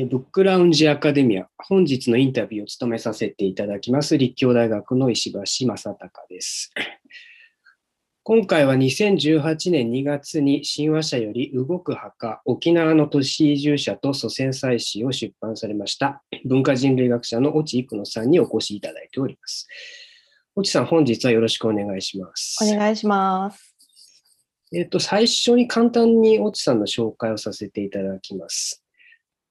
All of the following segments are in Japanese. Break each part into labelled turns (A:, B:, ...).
A: えブックラウンジアカデミア、本日のインタビューを務めさせていただきます、立教大学の石橋正隆です。今回は2018年2月に新華社より動く墓、沖縄の都市移住者と祖先祭祀を出版されました文化人類学者の越智育野さんにお越しいただいております。越智さん、本日はよろしくお願いします。
B: お願いします。
A: えっ、と、最初に簡単に越智さんの紹介をさせていただきます。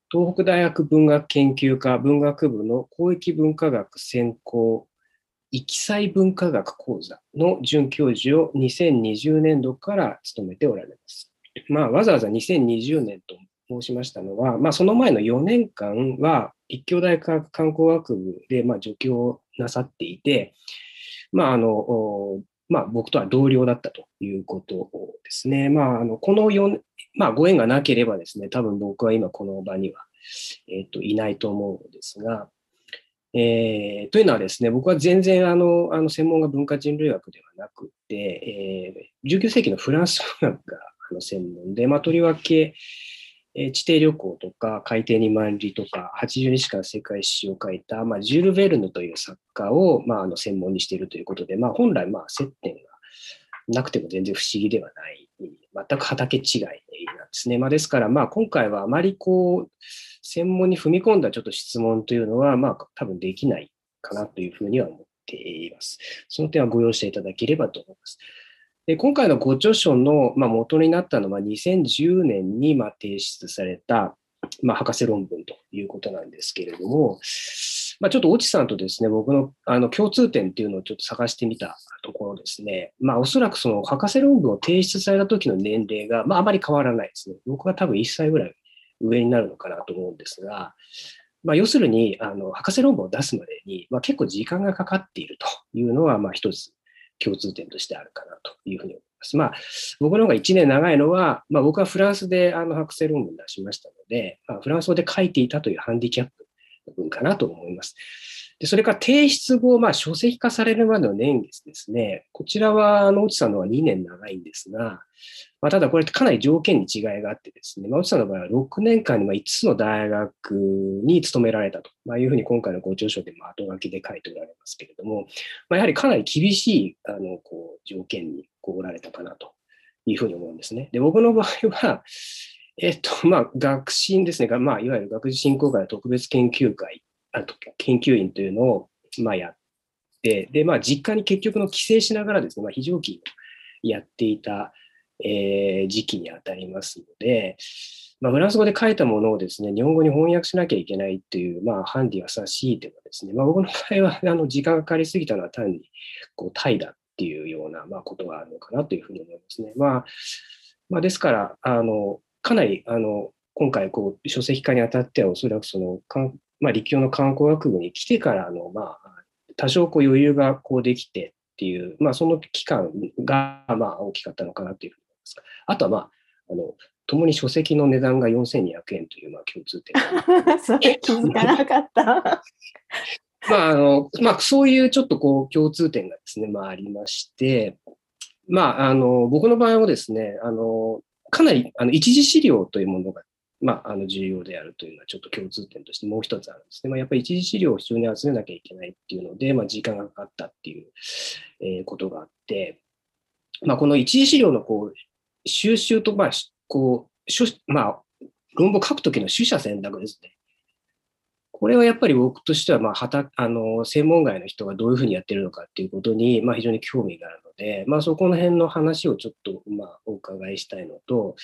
A: 東北大学文学研究科文学部の公益文化学専攻域際文化学講座の准教授を2020年度から務めておられます。まあ、わざわざ2020年と申しましたのは、まあ、その前の4年間は立教大学観光学部でま助教をなさっていて、まああのまあ、僕とは同僚だったということですね。まあ、あのこの4、まあ、ご縁がなければですね、多分僕は今この場には、えっ、ー、といないと思うんですが、えー、というのはですね、僕は全然あのあの専門が文化人類学ではなくて、えー、19世紀のフランス文学があの専門で、まあ、とりわけ、え地底旅行とか海底に万里とか80日間世界史を書いた、まあ、ジュール・ヴェルヌという作家を、まあ、あの専門にしているということで、まあ、本来まあ接点がなくても全然不思議ではない、全く畑違いなんですね。まあ、ですから、まあ、今回はあまりこう、専門に踏み込んだちょっと質問というのは、まあ、多分できないかなというふうには思っています。その点はご容赦いただければと思います。で今回のご著書の、まあ、元になったのは2010年にま提出された、まあ、博士論文ということなんですけれども、まあ、ちょっと越智さんとですね、僕のあの共通点っていうのをちょっと探してみたところですね、まあ、おそらくその博士論文を提出された時の年齢が、まあ、あまり変わらないですね。僕は多分1歳ぐらい上になるのかなと思うんですが、まあ、要するに、あの博士論文を出すまでに、まあ、結構時間がかかっているというのは、まあ、一つ共通点としてあるかなというふうに思います。まあ、僕の方が1年長いのは、まあ、僕はフランスであの博士論文出しましたので、まあ、フランス語で書いていたというハンディキャップの分かなと思います。でそれから提出後、まあ、書籍化されるまでの年月ですね。こちらは、あの、内さんのは2年長いんですが、まあ、ただこれかなり条件に違いがあってですね、まあ、内さんの場合は6年間に5つの大学に勤められたと、まあ、いうふうに今回のご著書でも後書きで書いておられますけれども、まあ、やはりかなり厳しいあのこう条件にこうおられたかなというふうに思うんですね。で、僕の場合は、えっと、まあ、学進ですね、まあ、いわゆる学術振興会の特別研究会あと研究員というのを、まあ、やって、で、まあ、実家に結局の帰省しながらですね、まあ、非常勤をやっていた、えー、時期にあたりますので、まあ、フランス語で書いたものをですね、日本語に翻訳しなきゃいけないっていう、まあ、ハンディは差し引いてもですね、まあ、僕の場合は、あの、時間がかかりすぎたのは単に、こう、怠惰っていうような、まあ、ことがあるのかなというふうに思いますね。まあ、まあ、ですから、あの、かなり、あの、今回、こう、書籍化にあたっては、おそらくその、まあ、立教の観光学部に来てからの、まあ、多少こう余裕がこうできてっていう、まあ、その期間が、まあ、大きかったのかなというふうに思います。あとは、まあ、あの、共に書籍の値段が4200円という、まあ、共通点。
B: それ気づかなかった。
A: まあ、あの、まあ、そういうちょっとこう、共通点がですね、まあ、ありまして、まあ、あの、僕の場合はですね、あの、かなり、あの、一次資料というものがまあ、あの重要であるというのはちょっと共通点としてもう一つあるんですね。まあ、やっぱり一次資料を非常に集めなきゃいけないっていうので、まあ、時間がかかったっていう、えー、ことがあって、まあ、この一次資料のこう収集と、まあ、こう、まあ、論文を書くときの取捨選択ですね。これはやっぱり僕としては、まあ、はた、あの、専門外の人がどういうふうにやってるのかっていうことに、まあ、非常に興味があるので、まあ、そこの辺の話をちょっと、まあ、お伺いしたいのと、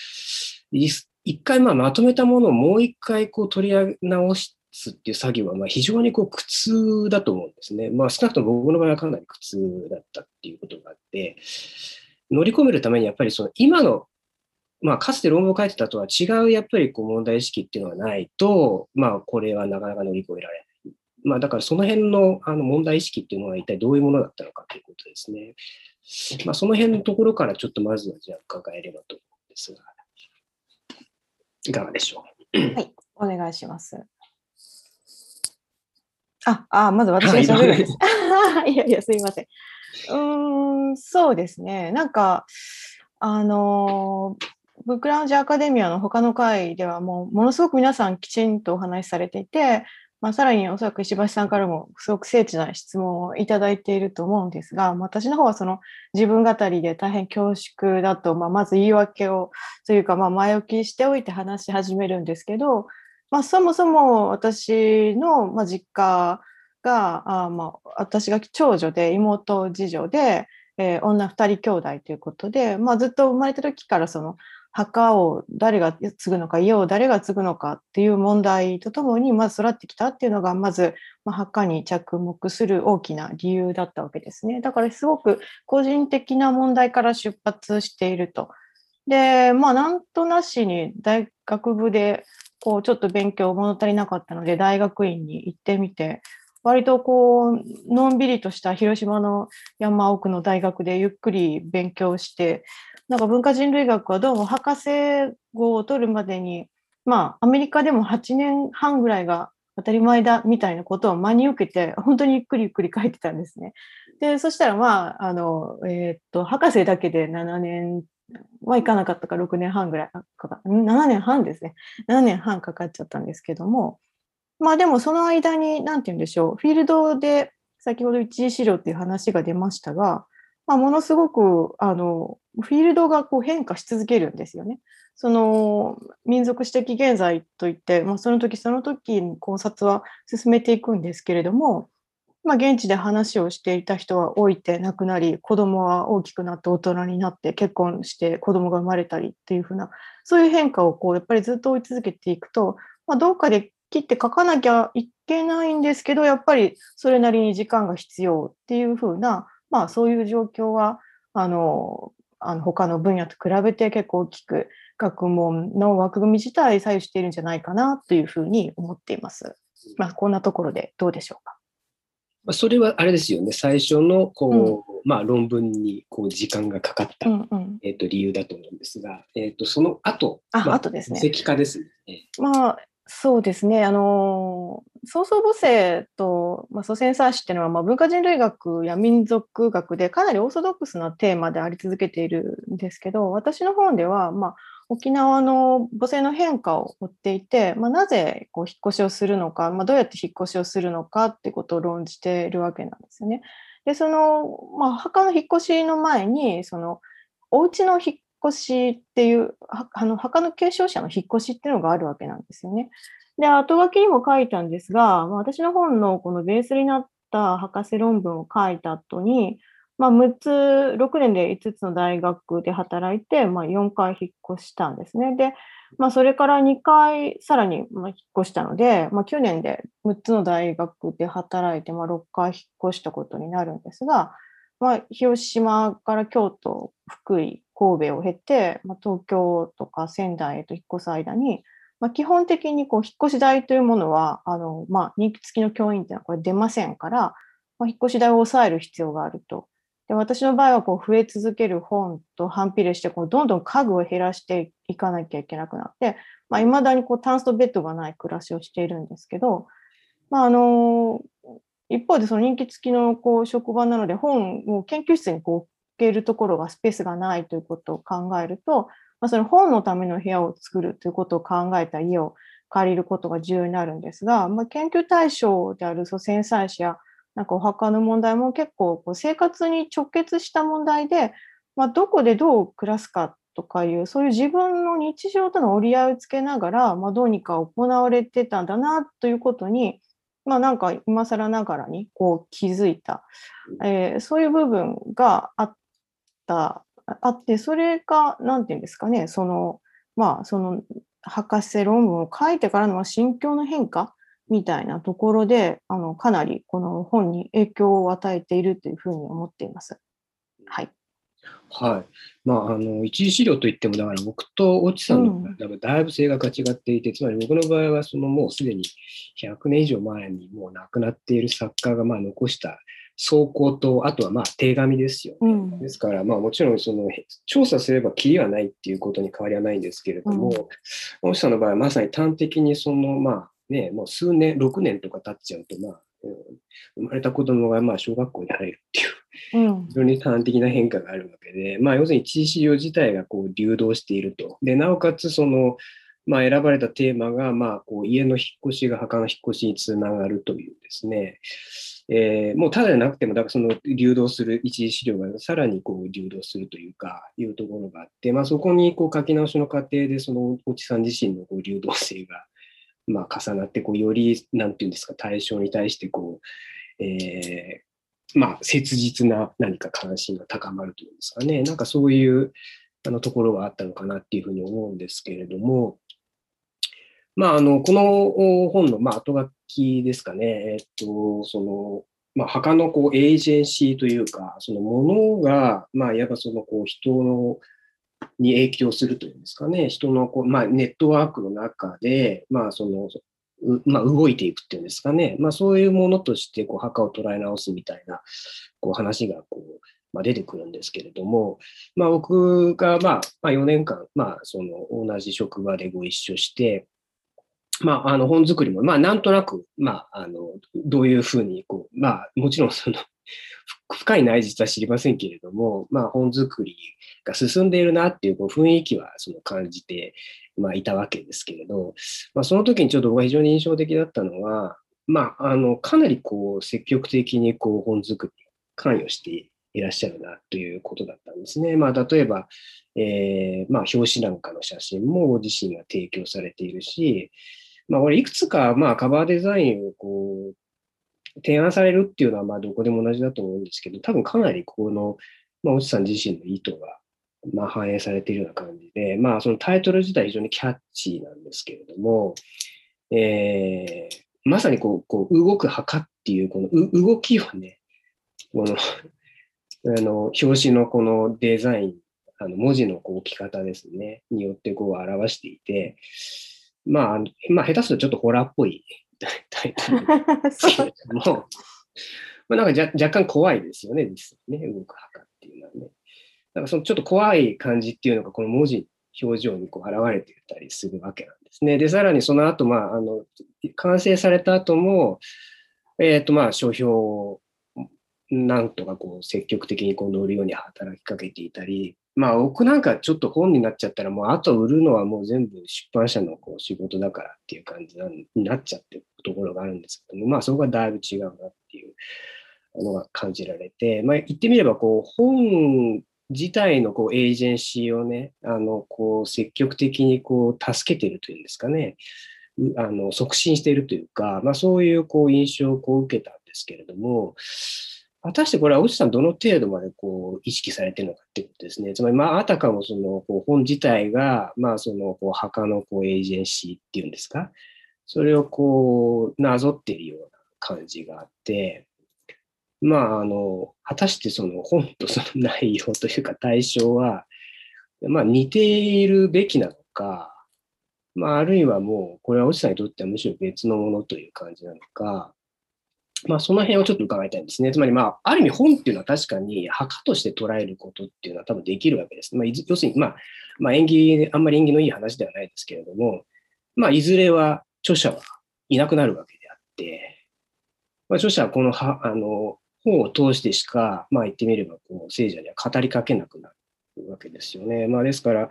A: 一回まあまとめたものをもう一回こう取り直すっていう作業はまあ非常にこう苦痛だと思うんですね。まあ少なくとも僕の場合はかなり苦痛だったっていうことがあって、乗り込めるためにやっぱりその今の、まあかつて論文を書いてたとは違うやっぱりこう問題意識っていうのがないと、まあこれはなかなか乗り越えられない。まあだからその辺のあの問題意識っていうのは一体どういうものだったのかということですね。まあその辺のところからちょっとまずはじゃあ伺えればと思うんですが。いかがでしょ
B: う？はい、お願いします。あ、あまず私が喋るんです。はい、いやいや、すいません。うん、そうですね。なんか、あのブックラウンジアカデミアの他の会ではもうものすごく皆さんきちんとお話しされていて、まあ、さらにおそらく石橋さんからもすごく精緻な質問をいただいていると思うんですが、私の方はその自分語りで大変恐縮だと、まあ、まず言い訳をというかま前置きしておいて話し始めるんですけど、まあ、そもそも私のま実家があま私が長女で妹次女で、えー、女2人兄弟ということで、まあ、ずっと生まれた時からその墓を誰が継ぐのか家を誰が継ぐのかっていう問題とともにまず育ってきたっていうのがまず、ま、墓に着目する大きな理由だったわけですねだからすごく個人的な問題から出発していると。でまあなんとなしに大学部でこうちょっと勉強物足りなかったので大学院に行ってみて割とこうのんびりとした広島の山奥の大学でゆっくり勉強してなんか文化人類学はどうも博士号を取るまでに、まあ、アメリカでも8年半ぐらいが当たり前だみたいなことを真に受けて、本当にゆっくりゆっくり書いてたんですね。で、そしたら、まあ、あの、えー、っと、博士だけで7年はいかなかったか6年半ぐらいかか、7年半ですね。7年半かかっちゃったんですけども、まあでもその間に、なんて言うんでしょう、フィールドで、先ほど一次資料っていう話が出ましたが、まあ、ものすごくあのフィールドがこう変化し続けるんですよね。その民族史的現在といって、まあ、その時その時に考察は進めていくんですけれども、まあ、現地で話をしていた人は老いて亡くなり子供は大きくなって大人になって結婚して子供が生まれたりっていうふうなそういう変化をこうやっぱりずっと追い続けていくと、まあ、どうかで切って書かなきゃいけないんですけどやっぱりそれなりに時間が必要っていうふうなまあ、そういう状況はあのあの他の分野と比べて結構大きく学問の枠組み自体左右しているんじゃないかなというふうに思っています。まあ、こんなところでどうでしょうか。
A: まあ、それはあれですよね、最初のこう、うん、まあ、論文にこう時間がかかった、うんうん、えー、と理由だと思うんですが、えー、とその後
B: あ、まあ、後ですね。
A: 石化ですね。
B: まあそうですね。あの、創造母性と、まあ、祖先祭祀っていうのは、まあ、文化人類学や民族学でかなりオーソドックスなテーマであり続けているんですけど、私の本では、まあ、沖縄の母性の変化を追っていて、まあ、なぜこう引っ越しをするのか、まあ、どうやって引っ越しをするのかってことを論じているわけなんですよね。で、その、まあ、墓の引っ越しの前に、その、お家の引っ越しっていう、あの墓の継承者の引っ越しっていうのがあるわけなんですよね。で、後書きにも書いたんですが、私の本のこのベースになった博士論文を書いた後に、まあ、6つ、6年で5つの大学で働いて、まあ、4回引っ越したんですね。で、まあ、それから2回さらに引っ越したので、まあ、9年で6つの大学で働いて、まあ、6回引っ越したことになるんですが、まあ、広島から京都、福井、神戸を経て、まあ、東京とか仙台へと引っ越す間に、まあ、基本的にこう引っ越し代というものは、あのまあ、人気付きの教員っていうのはこれ出ませんから、まあ、引っ越し代を抑える必要があると。で私の場合はこう増え続ける本と反比例してこうどんどん家具を減らしていかなきゃいけなくなってい、まあ、未だにこうタンスとベッドがない暮らしをしているんですけど、まあ、あの一方でその人気付きのこう職場なので本を研究室にこう置けるところがスペースがないということを考えると、まあ、その本のための部屋を作るということを考えた家を借りることが重要になるんですが、まあ、研究対象である祖先祭祀やなんかお墓の問題も結構こう生活に直結した問題で、まあ、どこでどう暮らすかとかいうそういう自分の日常との折り合いをつけながら、まあ、どうにか行われてたんだなということにまあなんか今更ながらにこう気づいた、えー、そういう部分があった、あって、それが、なんていうんですかね、その、まあその博士論文を書いてからの心境の変化みたいなところで、あのかなりこの本に影響を与えているというふうに思っています。はい。
A: はい。まあ、あの、一次資料といっても、だから僕と越智さんのだだいぶ性格が違っていて、うん、つまり僕の場合は、そのもうすでに100年以上前にもう亡くなっている作家がまあ残した走行と、あとはまあ手紙ですよ、ね、うん、ですから、まあもちろんその調査すればきりはないっていうことに変わりはないんですけれども、うん、越智さんの場合はまさに端的にそのまあね、もう数年、6年とか経っちゃうと、まあ、生まれた子供がまあ小学校に入るっていう、うん、非常に端的な変化があるわけで、まあ、要するに一次資料自体がこう流動していると。で、なおかつその、まあ、選ばれたテーマが、まあ、こう家の引っ越しが墓の引っ越しにつながるというですね、えー、もうただじゃなくても、だからその流動する一次資料がさらにこう流動するというか、いうところがあって、まあ、そこにこう書き直しの過程で、そのおちさん自身のこう流動性が、まあ、重なって、こうより、なんていうんですか、対象に対してこう、えー、まあ、切実な何か関心が高まるというんですかね、なんかそういうあのところがあったのかなっていうふうに思うんですけれども、まあ、あの、この本の、まあ、後書きですかね、えっと、その、まあ、墓のこうエージェンシーというか、そのものが、まあ、いわばそのこう人のに影響するというんですかね、人のこう、まあ、ネットワークの中で、まあ、その、まあ、動いていくっていうんですかね、まあ、そういうものとしてこう墓を捉え直すみたいなこう話がこう、まあ、出てくるんですけれども、まあ、僕が、まあ、まあ、4年間、まあ、その同じ職場でご一緒して、まあ、あの本作りも、まあ、なんとなく、まあ、あのどういうふうにこう、まあ、もちろんその深い内実は知りませんけれども、まあ、本作りが進んでいるなっていうこう雰囲気はその感じて、まあ、いたわけですけれど、まあ、その時にちょっと僕が非常に印象的だったのは、まあ、あのかなりこう積極的にこう本作りに関与していらっしゃるなということだったんですね。まあ、例えば、えーまあ、表紙なんかの写真もご自身が提供されているし、まあ、俺、いくつか、まあ、カバーデザインをこう、提案されるっていうのは、まあ、どこでも同じだと思うんですけど、多分かなりこの、まあ、おじさん自身の意図が、まあ、反映されているような感じで、まあ、そのタイトル自体非常にキャッチーなんですけれども、えー、まさにこう、こう動く墓っていう、この動きをね、この あの、表紙のこのデザイン、あの文字のこう置き方ですね、によってこう表していて、まあ、まあ、下手するとちょっとホラーっぽいタイトルですけれども、まあ、なんか若干怖いですよね、実際ね、動く墓っていうのはね。なんかそのちょっと怖い感じっていうのが、この文字、表情にこう現れていたりするわけなんですね。で、さらにその後、まあ、あの、完成された後も、えっ、ー、と、まあ、書評をなんとかこう積極的にこう乗るように働きかけていたり、まあ僕なんかちょっと本になっちゃったらもうあと売るのはもう全部出版社のこう仕事だからっていう感じになっちゃってるところがあるんですけども、まあそこがだいぶ違うなっていうのが感じられて、まあ言ってみればこう本自体のこうエージェンシーをね、あのこう積極的にこう助けてるというんですかね、あの促進しているというか、まあそういうこう印象をこう受けたんですけれども、果たしてこれは、内さんどの程度までこう意識されてるのかっていうことですね。つまり、まあ、あたかもそのこう本自体が、まあ、そのこう墓のこうエージェンシーっていうんですか、それをこうなぞっているような感じがあって、まあ、あの、果たしてその本とその内容というか対象は、まあ、似ているべきなのか、まあ、あるいはもう、これは内さんにとってはむしろ別のものという感じなのか、まあ、その辺をちょっと伺いたいんですね。つまり、まあ、ある意味本っていうのは確かに墓として捉えることっていうのは多分できるわけです。まあ、要するに、まあ、まあ、縁起、あんまり縁起のいい話ではないですけれども、まあ、いずれは著者はいなくなるわけであって、まあ、著者はこのはあの本を通してしか、まあ、言ってみればこう聖者には語りかけなくなるわけですよね。まあ、ですから、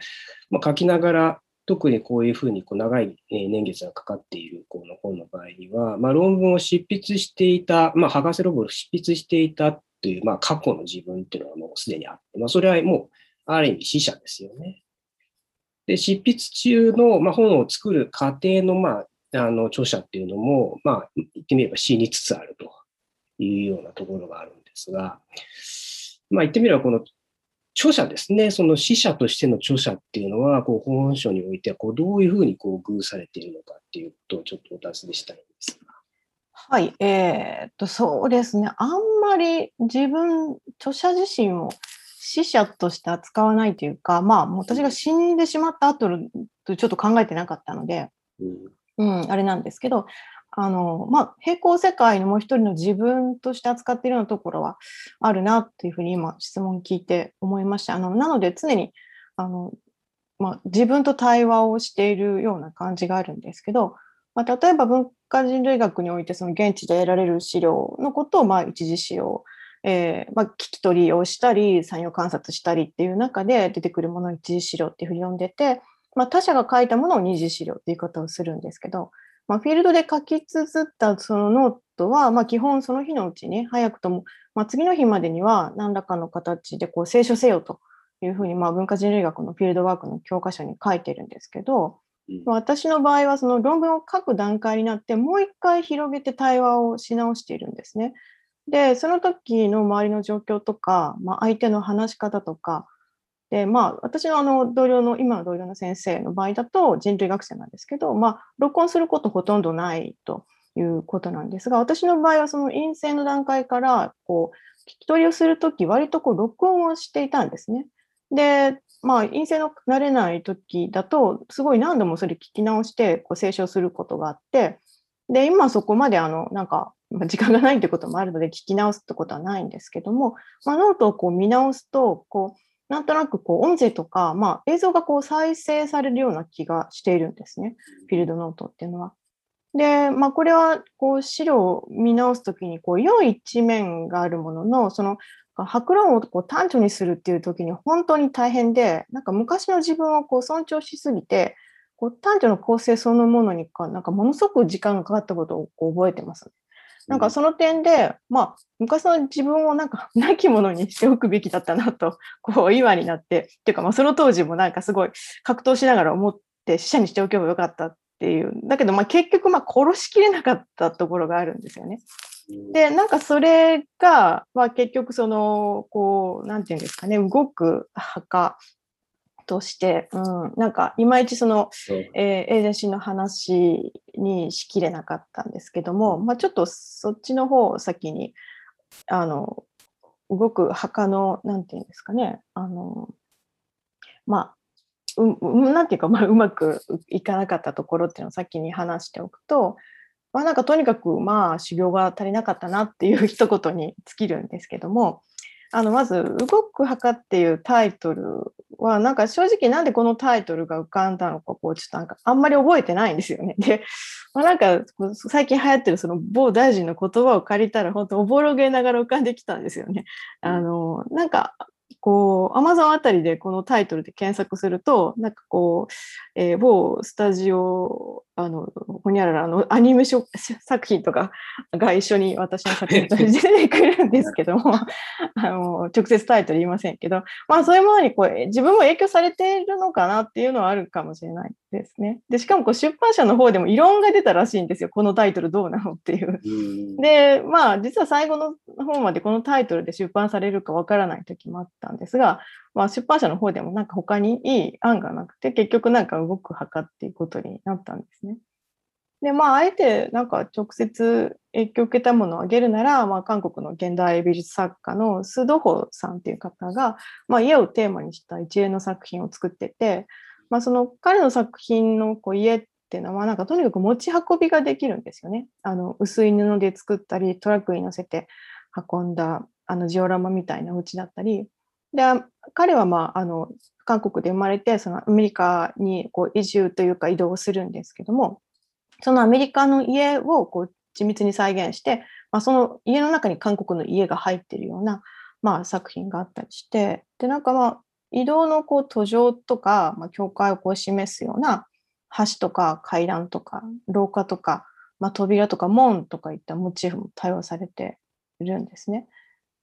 A: まあ、書きながら特にこういうふうにこう長い年月がかかっているこの本の場合には、まあ、論文を執筆していた、まあ、博士論文を執筆していたという、まあ、過去の自分っていうのはもうすでにあって、まあ、それはもうある意味死者ですよね。で、執筆中の、まあ、本を作る過程の、まあ、あの著者っていうのも、まあ、言ってみれば死につつあるというようなところがあるんですが、まあ、言ってみればこの著者ですね、その死者としての著者っていうのは、こう本書においてはこうどういうふうにこう偶されているのかっていうことをちょっとお尋ねしたいんですが。
B: はい、えー、っと、そうですね。あんまり自分、著者自身を死者として扱わないというか、まあ、私が死んでしまった後とちょっと考えてなかったので、うん、うん、あれなんですけど、あの、まあ、平行世界のもう一人の自分として扱っているようなところはあるなっていうふうに今質問聞いて思いました。あの、なので常に、あの、まあ、自分と対話をしているような感じがあるんですけど、まあ、例えば文化人類学においてその現地で得られる資料のことをまあ一次資料、えーまあ、聞き取りをしたり参与観察したりっていう中で出てくるものを一次資料っていうふうに呼んでて、まあ、他者が書いたものを二次資料っていう言い方をするんですけど、まあ、フィールドで書き綴ったそのノートは、まあ、基本その日のうちに早くとも、まあ、次の日までには何らかの形でこう清書せよというふうに、まあ、文化人類学のフィールドワークの教科書に書いてるんですけど、私の場合はその論文を書く段階になってもう一回広げて対話をし直しているんですね。で、その時の周りの状況とか、まあ、相手の話し方とか、で、まあ、私のあの同僚の、今の同僚の先生の場合だと人類学生なんですけど、まあ、録音することほとんどないということなんですが、私の場合はその陰性の段階から、こう、聞き取りをするとき、割とこう、録音をしていたんですね。で、まあ、陰性の慣れない時だと、すごい何度もそれ聞き直して、こう、清書することがあって、で、今そこまであの、なんか、時間がないってこともあるので、聞き直すってことはないんですけども、まあ、ノートをこう見直すと、こう、なんとなくこう音声とか、まあ、映像がこう再生されるような気がしているんですね。フィールドノートっていうのは。で、まあ、これはこう資料を見直すときにこう良い一面があるものの、その博論をこう単著にするっていうときに本当に大変で、なんか昔の自分をこう尊重しすぎて、こう短調の構成そのものにか、なんかものすごく時間がかかったことをこう覚えてます。なんかその点で、まあ、昔の自分をなんか、亡き者にしておくべきだったなと、こう、今になって、っていうか、まあ、その当時もなんかすごい格闘しながら思って死者にしておけばよかったっていう。だけど、まあ、結局、まあ、殺しきれなかったところがあるんですよね。で、なんかそれが、まあ、結局、その、こう、なんていうんですかね、動く墓として、うん、なんかいまいちその、えー、エージェンシーの話にしきれなかったんですけども、まあ、ちょっとそっちの方を先にあの動く墓のなんていうんですかねあのまあうなんていうか、まあ、うまくいかなかったところっていうのを先に話しておくと、まあ、なんかとにかくまあ修行が足りなかったなっていう一言に尽きるんですけども、あの、まず、動く墓っていうタイトルは、なんか正直なんでこのタイトルが浮かんだのか、こう、ちょっとなんかあんまり覚えてないんですよね。で、まあ、なんか、最近流行ってるその某大臣の言葉を借りたら、本当おぼろげながら浮かんできたんですよね。あの、なんか、こう、アマゾンあたりでこのタイトルで検索すると、なんかこう、えー、某スタジオ、あの、ほにゃららのアニメ作品とかが一緒に私の作品と出てくるんですけども、あの、直接タイトル言いませんけど、まあそういうものにこう、自分も影響されているのかなっていうのはあるかもしれないですね。で、しかもこう出版社の方でも異論が出たらしいんですよ。このタイトルどうなのっていう。で、まあ実は最後の方までこのタイトルで出版されるかわからない時もあったんですが、まあ、出版社の方でもなんか他にいい案がなくて、結局なんか動く墓っていうことになったんですね。で、まあ、あえてなんか直接影響を受けたものを挙げるなら、まあ、韓国の現代美術作家のスドホさんっていう方が、まあ、家をテーマにした一連の作品を作ってて、まあ、その彼の作品のこう家っていうのは、なんかとにかく持ち運びができるんですよね。あの薄い布で作ったり、トラックに乗せて運んだあのジオラマみたいなお家だったり、で、彼は、まあ、あの、韓国で生まれて、そのアメリカにこう移住というか移動するんですけども、そのアメリカの家をこう緻密に再現して、まあ、その家の中に韓国の家が入っているような、まあ、作品があったりして、で、なんかまあ、移動のこう途上とか、まあ、境界をこう示すような橋とか階段とか廊下とか、まあ、扉とか門とかいったモチーフも多用されているんですね。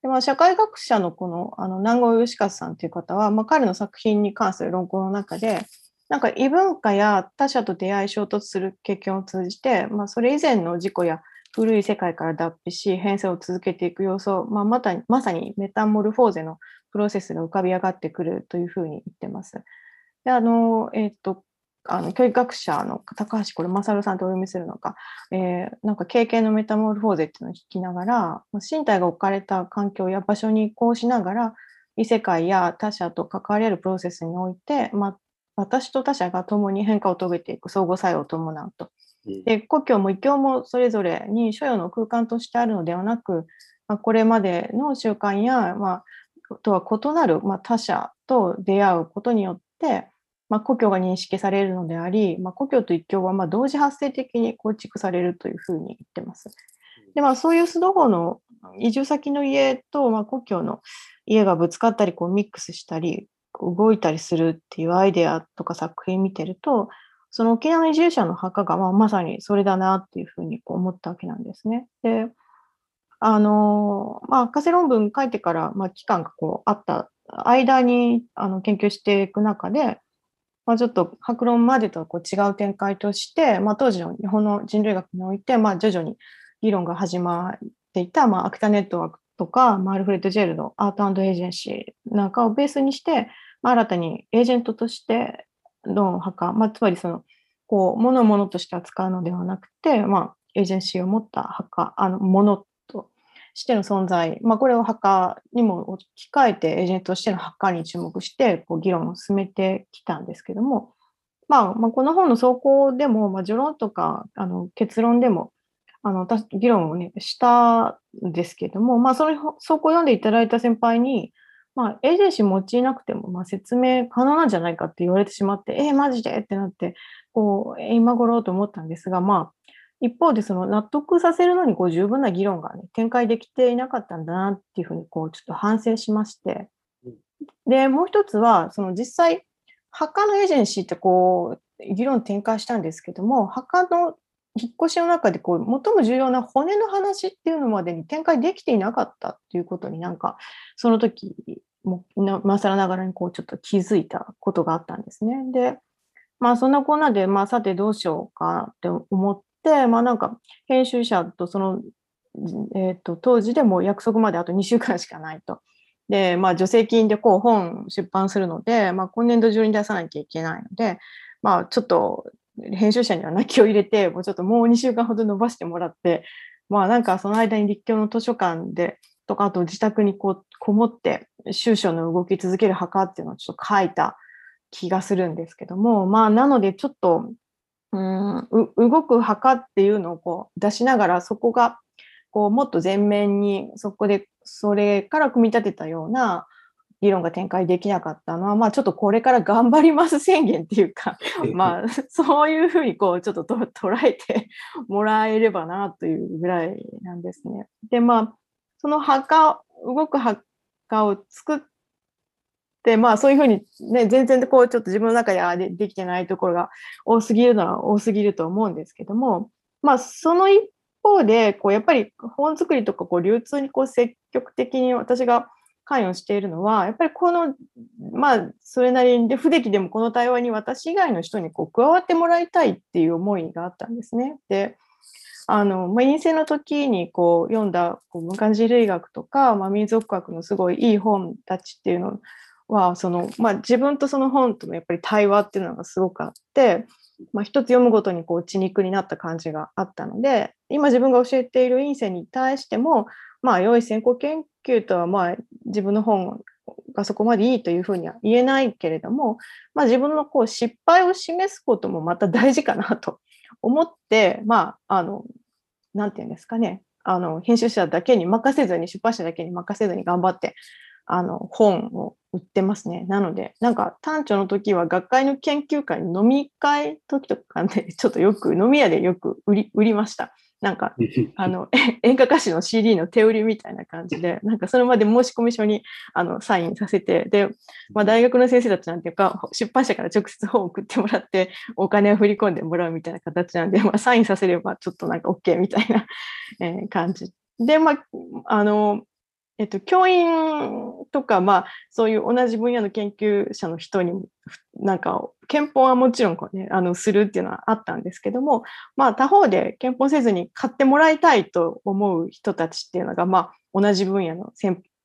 B: でまあ、社会学者のこのあの南郷義和さんという方は、まあ、彼の作品に関する論考の中で、なんか異文化や他者と出会い衝突する経験を通じて、まあ、それ以前の事故や古い世界から脱皮し、変遷を続けていく様子を、まあ、またまさにメタモルフォーゼのプロセスが浮かび上がってくるというふうに言ってます。であのえー、っとあの教育学者の高橋これ勝さんとお読みするのか、えー、なんか経験のメタモルフォーゼっていうのを聞きながら身体が置かれた環境や場所に移行しながら異世界や他者と関わり合うプロセスにおいて、まあ、私と他者が共に変化を遂げていく相互作用を伴うと。で故郷も異郷もそれぞれに所有の空間としてあるのではなく、まあ、これまでの習慣や、まあ、とは異なる、まあ、他者と出会うことによってまあ、故郷が認識されるのであり、まあ、故郷と一郷はま同時発生的に構築されるというふうに言ってます。で、まあ、そういう須藤法の移住先の家と、まあ、故郷の家がぶつかったりこうミックスしたり動いたりするっていうアイデアとか作品見てるとその沖縄の移住者の墓が、まあ、まさにそれだなっていうふうにこう思ったわけなんですね。であのまあ、博士論文書いてから、まあ、期間がこうあった間にあの研究していく中で、まあ、ちょっと白論までとはこう違う展開として、まあ、当時の日本の人類学において、まあ、徐々に議論が始まっていた、まあ、アクタネットワークとか、まあ、アルフレッド・ジェルのアートエージェンシーなんかをベースにして、まあ、新たにエージェントとしての墓、まあ、つまりそのこう物を物として扱うのではなくて、まあ、エージェンシーを持った墓あのものしての存在、まあ、これを墓にも置き換えてエージェントとしての墓に注目してこう議論を進めてきたんですけども、まあ、まあ、この本の走行でも、まあ、序論とかあの結論でもあの議論を、ね、したんですけども、まあ、その走行を読んでいただいた先輩に、まあ、エージェンシー用いなくても、まあ、説明可能なんじゃないかって言われてしまって、えー、マジで？ってなって、こう、今頃？と思ったんですが、まあ、一方でその納得させるのにこう十分な議論が、ね、展開できていなかったんだなっていうふうにこうちょっと反省しまして、で、もう一つは、その実際、墓のエージェンシーってこう、議論展開したんですけども、墓の引っ越しの中でこう最も重要な骨の話っていうのまでに展開できていなかったっていうことになんかその時も今更ながらにこうちょっと気づいたことがあったんですね。でまあそんなこんなで、まあ、さてどうしようかって思って、まあなんか編集者とその、えー、と当時でも約束まであと2週間しかないと。で、まあ助成金でこう本出版するので、まあ今年度中に出さなきゃいけないので、まあちょっと編集者には泣きを入れて、もうちょっともう2週間ほど伸ばしてもらって、まあなんかその間に立教の図書館で、とか、あと自宅にこうこもって、修書の動き続ける墓っていうのをちょっと書いた気がするんですけども、まあなのでちょっと、うん動く墓っていうのをこう出しながら、そこがこうもっと前面に、そこでそれから組み立てたような、議論が展開できなかったのは、まあ、ちょっとこれから頑張ります宣言っていうか、まあ、そういうふうにこうちょっと捉えてもらえればなというぐらいなんですね。で、まあ、その墓、動く墓を作って、まあそういうふうにね、全然こうちょっと自分の中ではできてないところが多すぎるのは多すぎると思うんですけども、まあその一方で、こうやっぱり本作りとかこう流通にこう積極的に私が関与しているのは、やっぱりこの、まあ、それなりに不出来でもこの対話に私以外の人にこう加わってもらいたいっていう思いがあったんですね。で、あの、まあ、陰性の時にこう読んだこう文化人類学とか、まあ、民族学のすごいいい本たちっていうのをは、その、まあ、自分とその本とのやっぱり対話っていうのがすごくあって、まあ、一つ読むごとにこう血肉になった感じがあったので、今自分が教えている陰性に対しても、まあ、良い先行研究とは、まあ、自分の本がそこまでいいというふうには言えないけれども、まあ、自分のこう失敗を示すこともまた大事かなと 思って、まあ、あの、なんていうんですかね、あの、編集者だけに任せずに、出版社だけに任せずに頑張って、あの、本を売ってますね。なので、なんか、短調の時は学会の研究会飲み会時とかね、ちょっとよく、飲み屋でよく売り売りました。なんか、あの、演歌歌手の CD の手売りみたいな感じで、なんかそれまで申込書にあのサインさせて、で、まあ、大学の先生たちなんていうか、出版社から直接本を送ってもらって、お金を振り込んでもらうみたいな形なんで、まあ、サインさせればちょっとなんか OK みたいな、え感じ。で、まあ、あの、えっと、教員とか、まあ、そういう同じ分野の研究者の人に、なんか、憲法はもちろんこう、ね、あのするっていうのはあったんですけども、まあ、他方で憲法せずに買ってもらいたいと思う人たちっていうのが、まあ、同じ分野の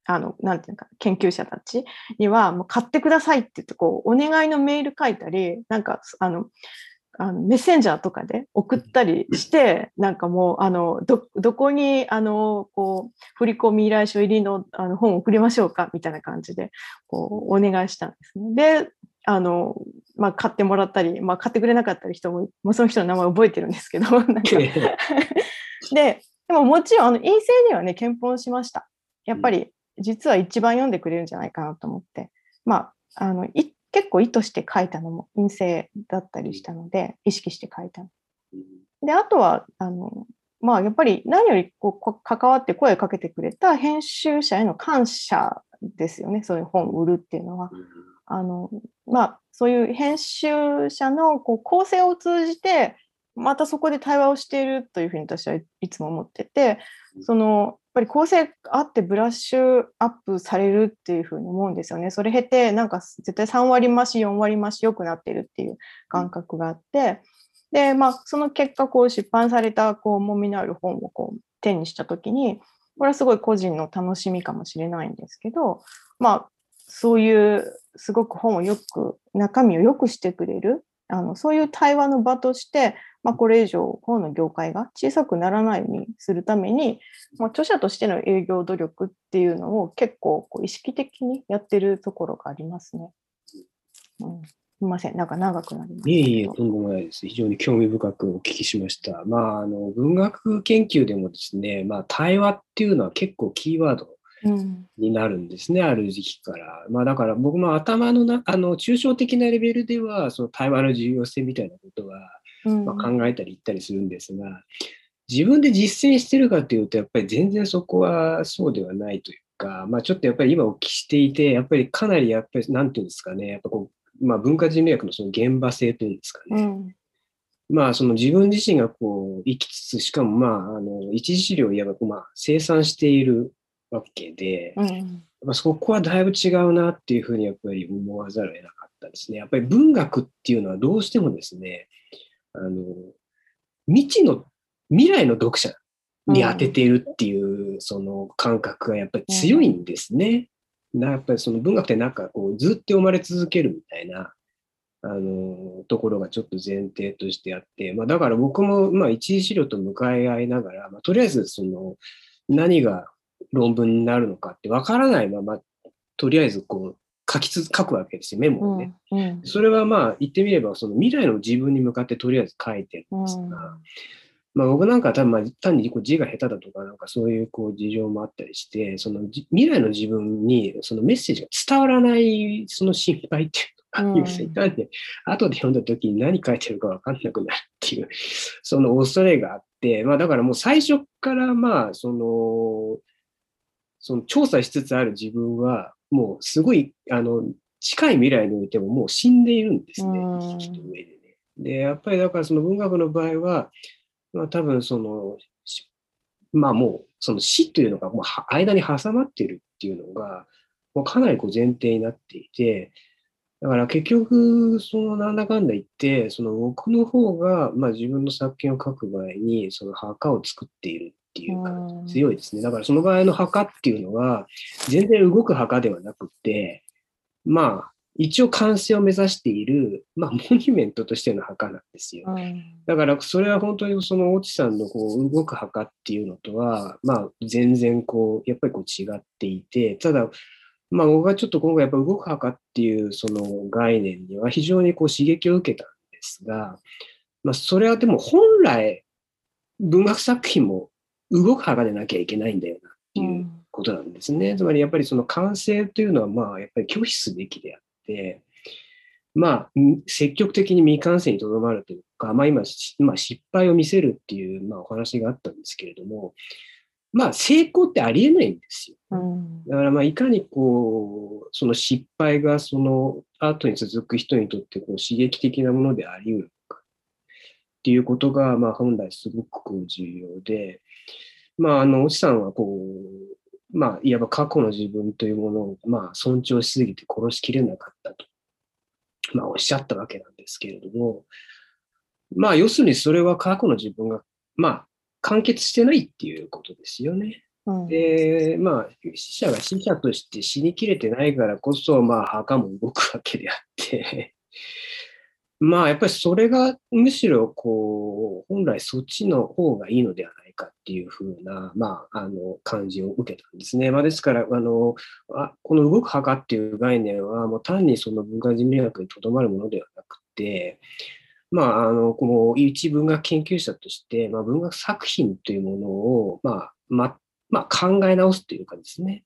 B: あの、なんていうか、研究者たちには、もう買ってくださいって言って、こう、お願いのメール書いたり、なんか、あの、あのメッセンジャーとかで送ったりして、なんかもう、あの、ど、どこに、あの、こう、振込依頼書入りのあの本を送りましょうかみたいな感じで、こう、お願いしたんですね。で、あの、まあ、買ってもらったり、まあ、買ってくれなかったり人も、もうその人の名前覚えてるんですけど、なんかで、でももちろん、あの、陰性にはね、検討しました。やっぱり、実は一番読んでくれるんじゃないかなと思って。まあ、あの、一結構意図して書いたのも陰性だったりしたので、意識して書いたの。で、あとは、あの、まあ、やっぱり何よりこう関わって声かけてくれた編集者への感謝ですよね、そういう本を売るっていうのは。あのまあ、そういう編集者のこう構成を通じて、またそこで対話をしているというふうに私はいつも思ってて、そのぱり構成あってブラッシュアップされるっていうふうに思うんですよね。それ経て、なんか絶対3割増し、4割増し良くなってるっていう感覚があって、で、まあ、その結果、こう出版されたこう重みのある本をこう手にしたときに、これはすごい個人の楽しみかもしれないんですけど、まあ、そういうすごく本をよく、中身をよくしてくれる、あのそういう対話の場として、まあ、これ以上本の業界が小さくならないようにするために、まあ、著者としての営業努力っていうのを結構こう意識的にやってるところがありますね。うんみません。なんか長くなりま
A: す。いえいえ、とんでもないです。非常に興味深くお聞きしました。まあ、あの、文学研究でもですね、まあ、対話っていうのは結構キーワードになるんですね、うん、ある時期から。まあ、だから僕も頭のな、あの、抽象的なレベルでは、その対話の重要性みたいなことは、まあ、考えたり言ったりするんですが、自分で実践してるかというと、やっぱり全然そこはそうではないというか、まあ、ちょっとやっぱり今お聞きしていて、やっぱりかなりやっぱり、なんていうんですかね、やっぱこう、まあ、文化人類学のその現場性というんですかね。うん、まあ、その自分自身がこう生きつつ、しかもまあ、あの一次資料をいわばまあ生産しているわけで、うん、まあ、そこはだいぶ違うなっていうふうにやっぱり思わざるを得なかったですね。やっぱり文学っていうのはどうしてもですね、あの未知の未来の読者に当てているっていうその感覚がやっぱり強いんですね。なやっぱりその文学ってなんかこうずっと読まれ続けるみたいな、あのところがちょっと前提としてあって、まあ、だから僕もまあ一次資料と向かい合いながら、まあ、とりあえずその何が論文になるのかってわからないまま、とりあえずこう書きつ書くわけですよ、メモをね。うんうん、それはまあ言ってみれば、その未来の自分に向かってとりあえず書いてるんですが、まあ、僕なんかは多分まあ単にこう字が下手だとか、なんかそういうこう事情もあったりして、その未来の自分にそのメッセージが伝わらないその心配っていうのが、うん、いたんで、後で読んだ時に何書いてるか分かんなくなるっていう、その恐れがあって、まあだからもう最初からまあ、その、その調査しつつある自分は、もうすごい、あの、近い未来においてももう死んでいるんですね、生き上でね。で、やっぱりだからその文学の場合は、まあ、多分その、まあもう、その死というのがもう間に挟まっているっていうのが、もうかなりこう前提になっていて、だから結局、そのなんだかんだ言って、その僕の方が、まあ自分の作品を書く場合に、その墓を作っているっていう感じが強いですね。だからその場合の墓っていうのは、全然動く墓ではなくて、まあ、一応完成を目指している、まあ、モニュメントとしての墓なんですよ。うん、だから、それは本当にその越智さんのこう動く墓っていうのとは、まあ、全然こう、やっぱりこう違っていて、ただ、まあ、僕はちょっと今回やっぱ動く墓っていうその概念には非常にこう刺激を受けたんですが、まあ、それはでも本来、文学作品も動く墓でなきゃいけないんだよなっていうことなんですね。うん、つまりやっぱりその完成というのは、まあ、やっぱり拒否すべきであっ、まあ、積極的に未完成にとどまるというか、まあ今、まあ、失敗を見せるっていう、まあ、お話があったんですけれども、まあ、成功ってありえないんですよ。うん、だから、まあ、いかにこう、その失敗がその後に続く人にとってこう刺激的なものであり得るかっていうことが、まあ、本来すごく重要で、まあ、あの、おじさんはこう、まあ、いわば過去の自分というものを、まあ、尊重しすぎて殺しきれなかったと、まあ、おっしゃったわけなんですけれども、まあ、要するにそれは過去の自分が、まあ、完結してないっていうことですよね。うん、で、まあ、死者が死者として死にきれてないからこそ、まあ、墓も動くわけであって。まあ、やっぱりそれがむしろ、こう、本来そっちの方がいいのではないかっていうふうな、まあ、あの、感じを受けたんですね。まあ、ですから、あの、あこの動く墓っていう概念は、もう単にその文化人類学にとどまるものではなくて、まあ、あの、この一文学研究者として、まあ、文学作品というものを、まあ、ま、まあ、考え直すというかですね、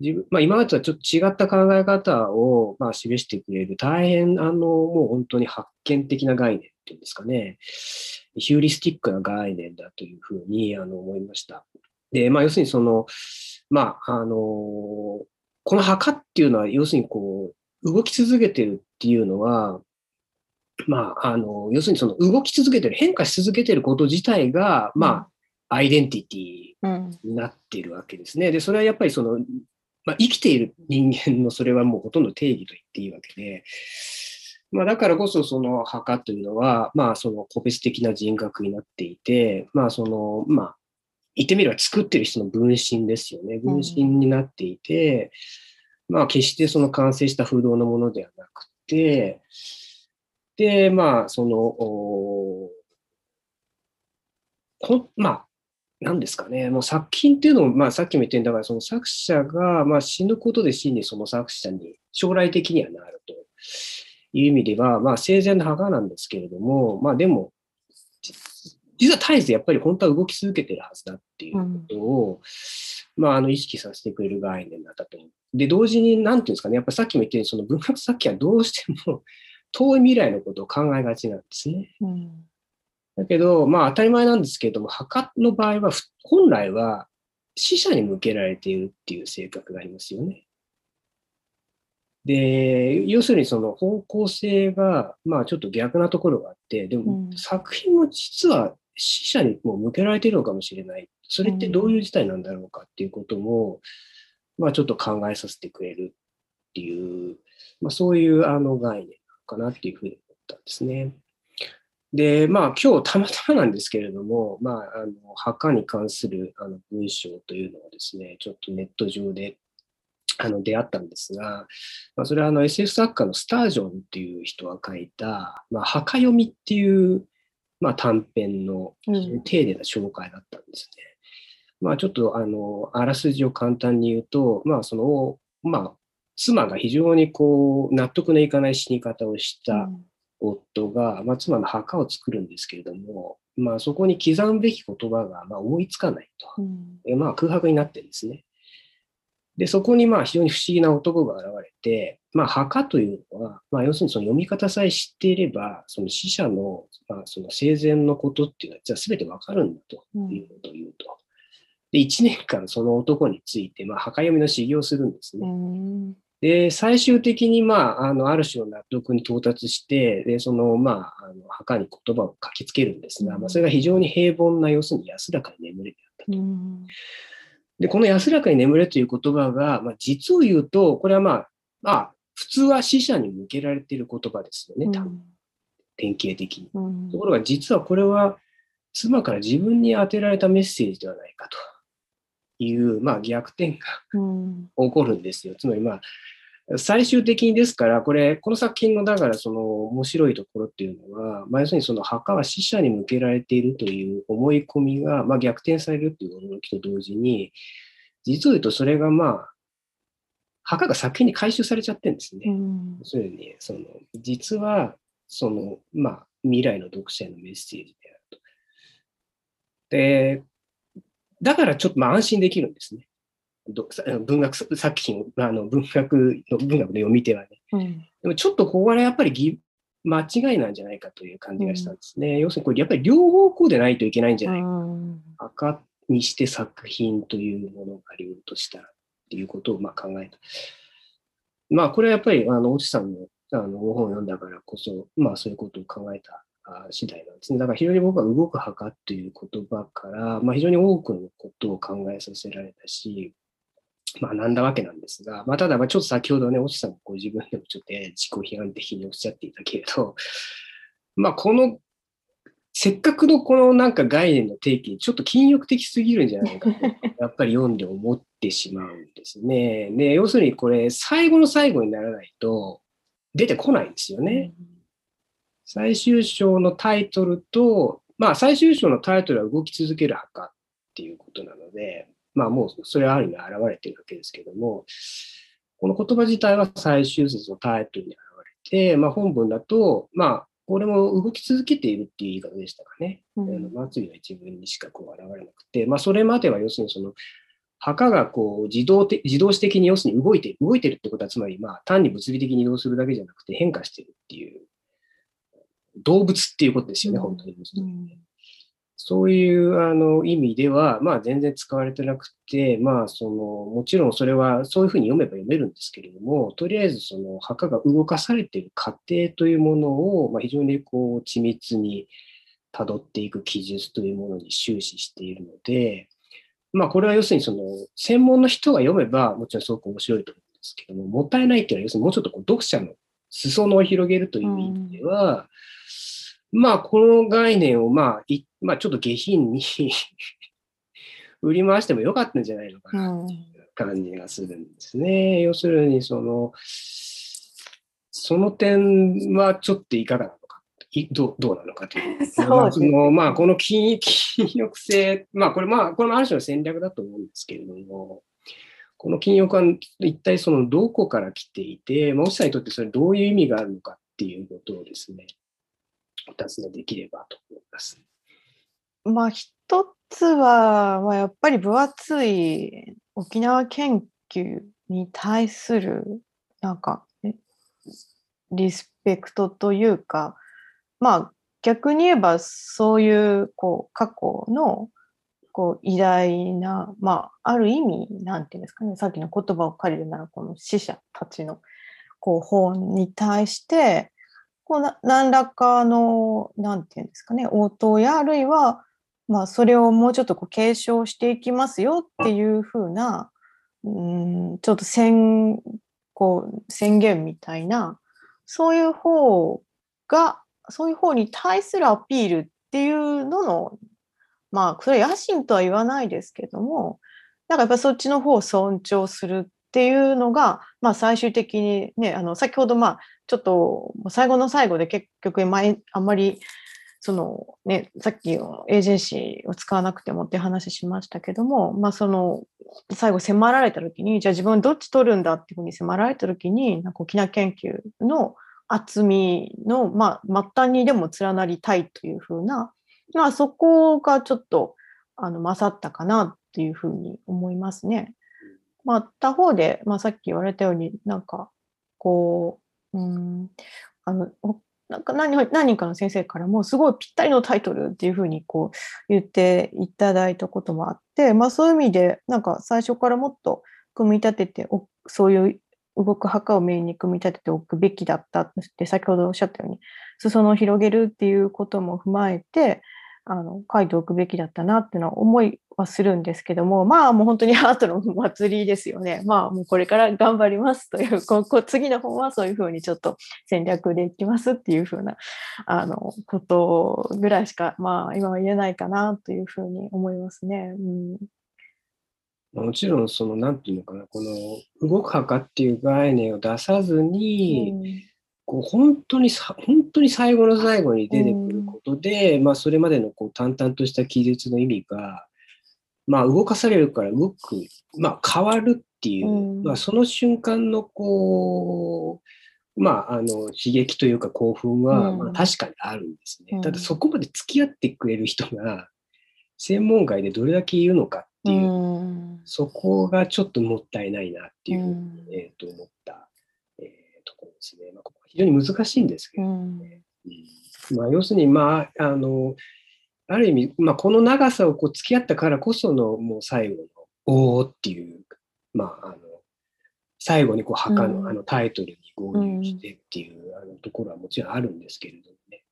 A: 自分、まあ、今までとはちょっと違った考え方を、まあ、示してくれる大変、あの、もう本当に発見的な概念っていうんですかね、ヒューリスティックな概念だというふうにあの思いました。で、まあ、要するにその、まあ、あの、この墓っていうのは、要するにこう、動き続けてるっていうのは、まあ、あの、要するにその動き続けてる、変化し続けてること自体が、まあ、アイデンティティになっているわけですね。で、それはやっぱりその、まあ、生きている人間のそれはもうほとんど定義と言っていいわけで、まあ、だからこそその墓というのは、まあ、その個別的な人格になっていて、まあ、その、まあ、言ってみれば作ってる人の分身ですよね。分身になっていて、まあ、決してその完成した不動のものではなくて、で、まあ、その、こまあ、何ですかね、もう作品っていうのも、まあ、さっきも言ったように、だからその作者が、まあ、死ぬことで死にその作者に将来的にはなるという意味では、まあ、生前の墓なんですけれども、まあ、でも、実は絶えずやっぱり本当は動き続けてるはずだっていうことを、うん、まあ、あの意識させてくれる概念だったと思う。で、同時に、なんていうんですかね、やっぱりさっきも言ったように、その文学作家はどうしても 遠い未来のことを考えがちなんですね。うんだけど、まあ当たり前なんですけれども、墓の場合は、本来は死者に向けられているっていう性格がありますよね。で、要するにその方向性が、まあちょっと逆なところがあって、でも作品も実は死者にも向けられているのかもしれない。それってどういう事態なんだろうかっていうことも、まあちょっと考えさせてくれるっていう、まあそういうあの概念かなっていうふうに思ったんですね。で、まあ今日たまたまなんですけれども、まあ、あの墓に関するあの文章というのをですね、ちょっとネット上であの出会ったんですが、まあ、それはあの SF 作家のスタージョンっていう人が書いた、まあ、墓読みっていう、まあ、短編の丁寧な紹介だったんですね。うん、まあちょっとあの、あらすじを簡単に言うと、まあその、まあ妻が非常にこう納得のいかない死に方をした夫が、まあ、妻の墓を作るんですけれども、まあ、そこに刻むべき言葉がまあ思いつかないと、うん、まあ、空白になってるんですね。で、そこにまあ非常に不思議な男が現れて、まあ、墓というのは、まあ、要するにその読み方さえ知っていれば、その死者の,、まあその生前のことっていうのは実は全てわかるんだということを言うと。うん、で、1年間その男について、まあ、墓読みの修行をするんですね。うんで、最終的に、まあ、あの、ある種の納得に到達して、で、その、まあ、あの墓に言葉を書きつけるんですが、まあ、それが非常に平凡な、要するに安らかに眠れであったと。で、この安らかに眠れという言葉が、まあ、実を言うと、これはまあ、まあ、普通は死者に向けられている言葉ですよね、多分。典型的に。ところが、実はこれは、妻から自分に当てられたメッセージではないかという、まあ、逆転が起こるんですよ。つまり、まあ、最終的にですから、これ、この作品の、だからその面白いところっていうのは、まあ、要するにその墓は死者に向けられているという思い込みが、まあ、逆転されるっていう驚きと同時に、実を言うとそれがまあ、墓が作品に回収されちゃってるんですね。うん、そういうに、その、実は、その、まあ、未来の読者へのメッセージであると。で、だからちょっとまあ安心できるんですね。文学作品あの文学の文学の読み手はね、うん、でもちょっとここはやっぱり間違いなんじゃないかという感じがしたんですね。うん、要するにこれやっぱり両方向でないといけないんじゃないか。うん、赤にして作品というものがありうるとしたらっていうことをまあ考えた。まあこれはやっぱりあの、おじさんのあの本を読んだからこそ、まあそういうことを考えた次第なんですね。だから非常に僕は動く墓っていう言葉から、まあ、非常に多くのことを考えさせられたし、まあ、なんだわけなんですが、まあ、ただ、ちょっと先ほどね、星さんもご自分でもちょっと自己批判的におっしゃっていたけれど、まあ、この、せっかくのこのなんか概念の定義、ちょっと禁欲的すぎるんじゃないかと、やっぱり読んで思ってしまうんですね。で、要するにこれ、最後の最後にならないと出てこないんですよね。最終章のタイトルと、まあ、最終章のタイトルは動き続ける墓っていうことなので、まあもうそれはある意味現れてるわけですけども、この言葉自体は最終節のタイトルに現れて、まあ本文だと、まあこれも動き続けているっていう言い方でしたかね。うん、祭りは一文にしかこう現れなくて、まあそれまでは要するにその墓がこう自動的自動的に要するに動いて動いてるってことは、つまりまあ単に物理的に移動するだけじゃなくて変化してるっていう、動物っていうことですよね、本当に。そういうあの意味では、まあ、全然使われてなくて、まあ、そのもちろんそれはそういうふうに読めば読めるんですけれども、とりあえずその墓が動かされている過程というものを、まあ、非常にこう緻密に辿っていく記述というものに終始しているので、まあ、これは要するにその専門の人が読めばもちろんすごく面白いと思うんですけども、もったいないっていうのは要するにもうちょっとこう読者の裾野を広げるという意味では、うん、まあ、この概念をまあ、まあ、ちょっと下品に 売り回してもよかったんじゃないのかな。ってい。う感じがするんですね。うん、要するに、その、その点はちょっといかがなのか、どどうなのかという。そのまあ、この禁禁欲性、まあ、これ、まあ、これもある種の戦略だと思うんですけれども、この禁欲は一体そのどこから来ていて、まあ、おっさんにとってそれどういう意味があるのかっていうことをですね、お尋ねできればと思います。
B: まあ、一つは、まあ、やっぱり分厚い沖縄研究に対する、なんか、リスペクトというか、まあ、逆に言えば、そういう、こう、過去の、こう、偉大な、まあ、ある意味、なんていうんですかね、さっきの言葉を借りるなら、この死者たちの、こう、本に対して、こうな何らかの、なんていうんですかね、応答や、あるいは、まあ、それをもうちょっとこう継承していきますよっていうふうな、うん、ちょっと宣こう宣言みたいな、そういう方が、そういう方に対するアピールっていうのの、まあ、それ野心とは言わないですけども、なんかやっぱそっちの方を尊重するっっていうのが、まあ、最終的にね、あの先ほど、まあ、ちょっと最後の最後で結局、前あんまりそのね、さっきのエージェンシーを使わなくてもって話しましたけども、まあ、その最後迫られた時にじゃあ自分どっち取るんだっていうふうに迫られた時になんか沖縄研究の厚みの、まあ、末端にでも連なりたいというふうな、まあ、そこがちょっとあの勝ったかなっていうふうに思いますね。まあ、他方で、まあ、さっき言われたようになんかこう、うん、あのなんか何何人かの先生からもすごいぴったりのタイトルっていうふうにこう言っていただいたこともあって、まあ、そういう意味でなんか最初からもっと組み立ててそういう動く墓をメインに組み立てておくべきだったって先ほどおっしゃったように裾野を広げるっていうことも踏まえてあの書いておくべきだったなっていうのは思いはするんですけども、まあもう本当にアートの祭りですよね。まあもうこれから頑張りますという、ここ次の本はそういうふうにちょっと戦略でいきますっていうふうなあのことぐらいしか、まあ今は言えないかなというふうに思いますね。
A: うん、もちろんその、なんていうのかな、この動く墓っていう概念を出さずに、うんこう本当に本当に最後の最後に出てくることで、うん、まあ、それまでのこう淡々とした記述の意味が、まあ、動かされるから動く、まあ、変わるっていう、うん、まあ、その瞬間のこう、まあ、あの刺激というか興奮は、まあ、確かにあるんですね。ただそこまで付き合ってくれる人が専門外でどれだけいるのかっていう、そこがちょっともったいないなっていう、えー、と思った、えー、ところですね。まあ、非常に難しいんですけどね。うん、まあ、要するに、まあ、あの、ある意味、まあ、この長さをこう付き合ったからこその、もう最後の、おーっていう、まあ、あの、最後にこう墓のあのタイトルに合流してっていう、あのところはもちろんあるんですけれどもね。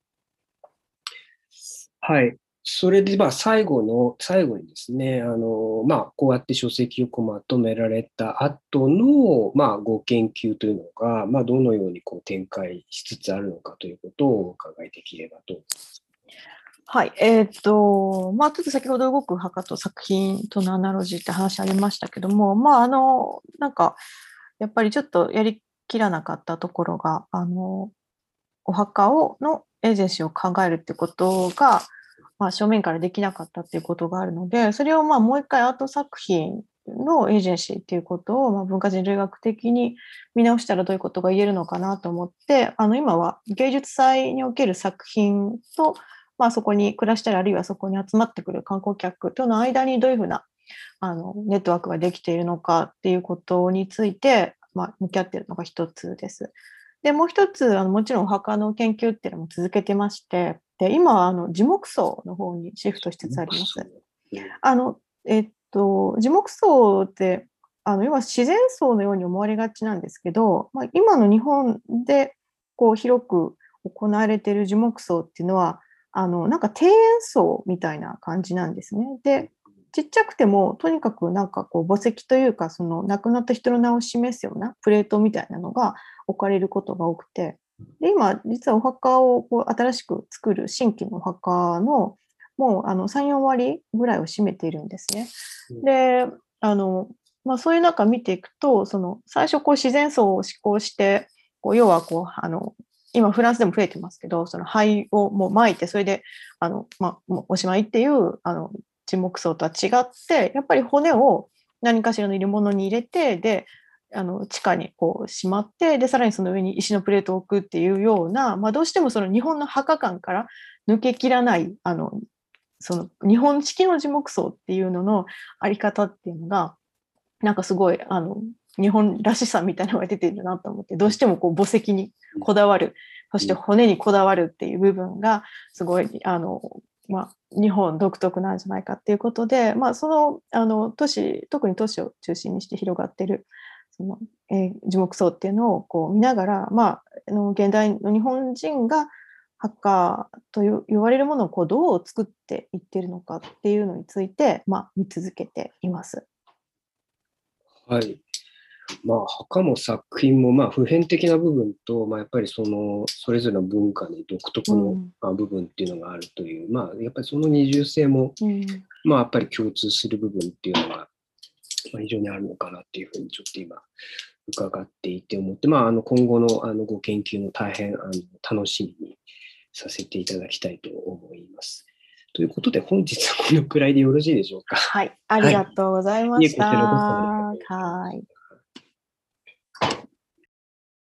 A: はい。それで、まあ、最後の、最後にですね、あの、まあ、こうやって書籍をまとめられた後の、まあ、ご研究というのが、まあ、どのようにこう展開しつつあるのかということをお伺いできればと思います。
B: はい。えっ、ー、と、まあ、ちょっと先ほど動く墓と作品とのアナロジーって話ありましたけども、まあ、あの、なんか、やっぱりちょっとやりきらなかったところが、あの、お墓を、のエージェンシーを考えるってことが、まあ、正面からできなかったっていうことがあるので、それをまあもう一回アート作品のエージェンシーっていうことを、まあ、文化人類学的に見直したらどういうことが言えるのかなと思って、あの今は芸術祭における作品と、まあ、そこに暮らしたり、あるいはそこに集まってくる観光客との間にどういうふうなあのネットワークができているのかっていうことについて、まあ、向き合っているのが一つです。でもう一つあのもちろんお墓の研究っていうのも続けてましてで今はあの樹木葬の方にシフトしつつあります。あのえっと、樹木葬ってあの要は自然葬のように思われがちなんですけど、まあ、今の日本でこう広く行われている樹木葬っていうのはあのなんか庭園葬みたいな感じなんですね。でちっちゃくてもとにかくなんかこう墓石というかその亡くなった人の名を示すようなプレートみたいなのが置かれることが多くてで今実はお墓をこう新しく作る新規のお墓のもうあの3、4割ぐらいを占めているんですね。であの、まあ、そういう中見ていくとその最初こう自然層を施行してこう要はこうあの今フランスでも増えてますけどその灰をもう撒いてそれであの、まあ、おしまいっていうあの樹木層とは違ってやっぱり骨を何かしらの入れ物に入れてであの地下にこうしまってでさらにその上に石のプレートを置くっていうような、まあ、どうしてもその日本の墓感から抜けきらないあのその日本式の樹木層っていうののあり方っていうのがなんかすごいあの日本らしさみたいなのが出てるなと思ってどうしてもこう墓石にこだわるそして骨にこだわるっていう部分がすごいあの、まあ、日本独特なんじゃないかっていうことで、まあ、そのあの都市特に都市を中心にして広がってるその、えー、樹木層っていうのをこう見ながら、まあ、あの現代の日本人がハッカーと言われるものをこうどう作っていってるのかっていうのについて、まあ、見続けています。
A: はい。まあ、墓も作品も、まあ、普遍的な部分と、まあ、やっぱりその、それぞれの文化に独特の、まあ、部分っていうのがあるという、うん、まあ、やっぱりその二重性も、うん、まあ、やっぱり共通する部分っていうのが、まあ、非常にあるのかなっていうふうにちょっと今伺っていて思って、まあ、あの今後のあのご研究の大変あの楽しみにさせていただきたいと思います。ということで、本日はこのくらいでよろしいでしょうか？
B: はい、ありがとうございました。はい。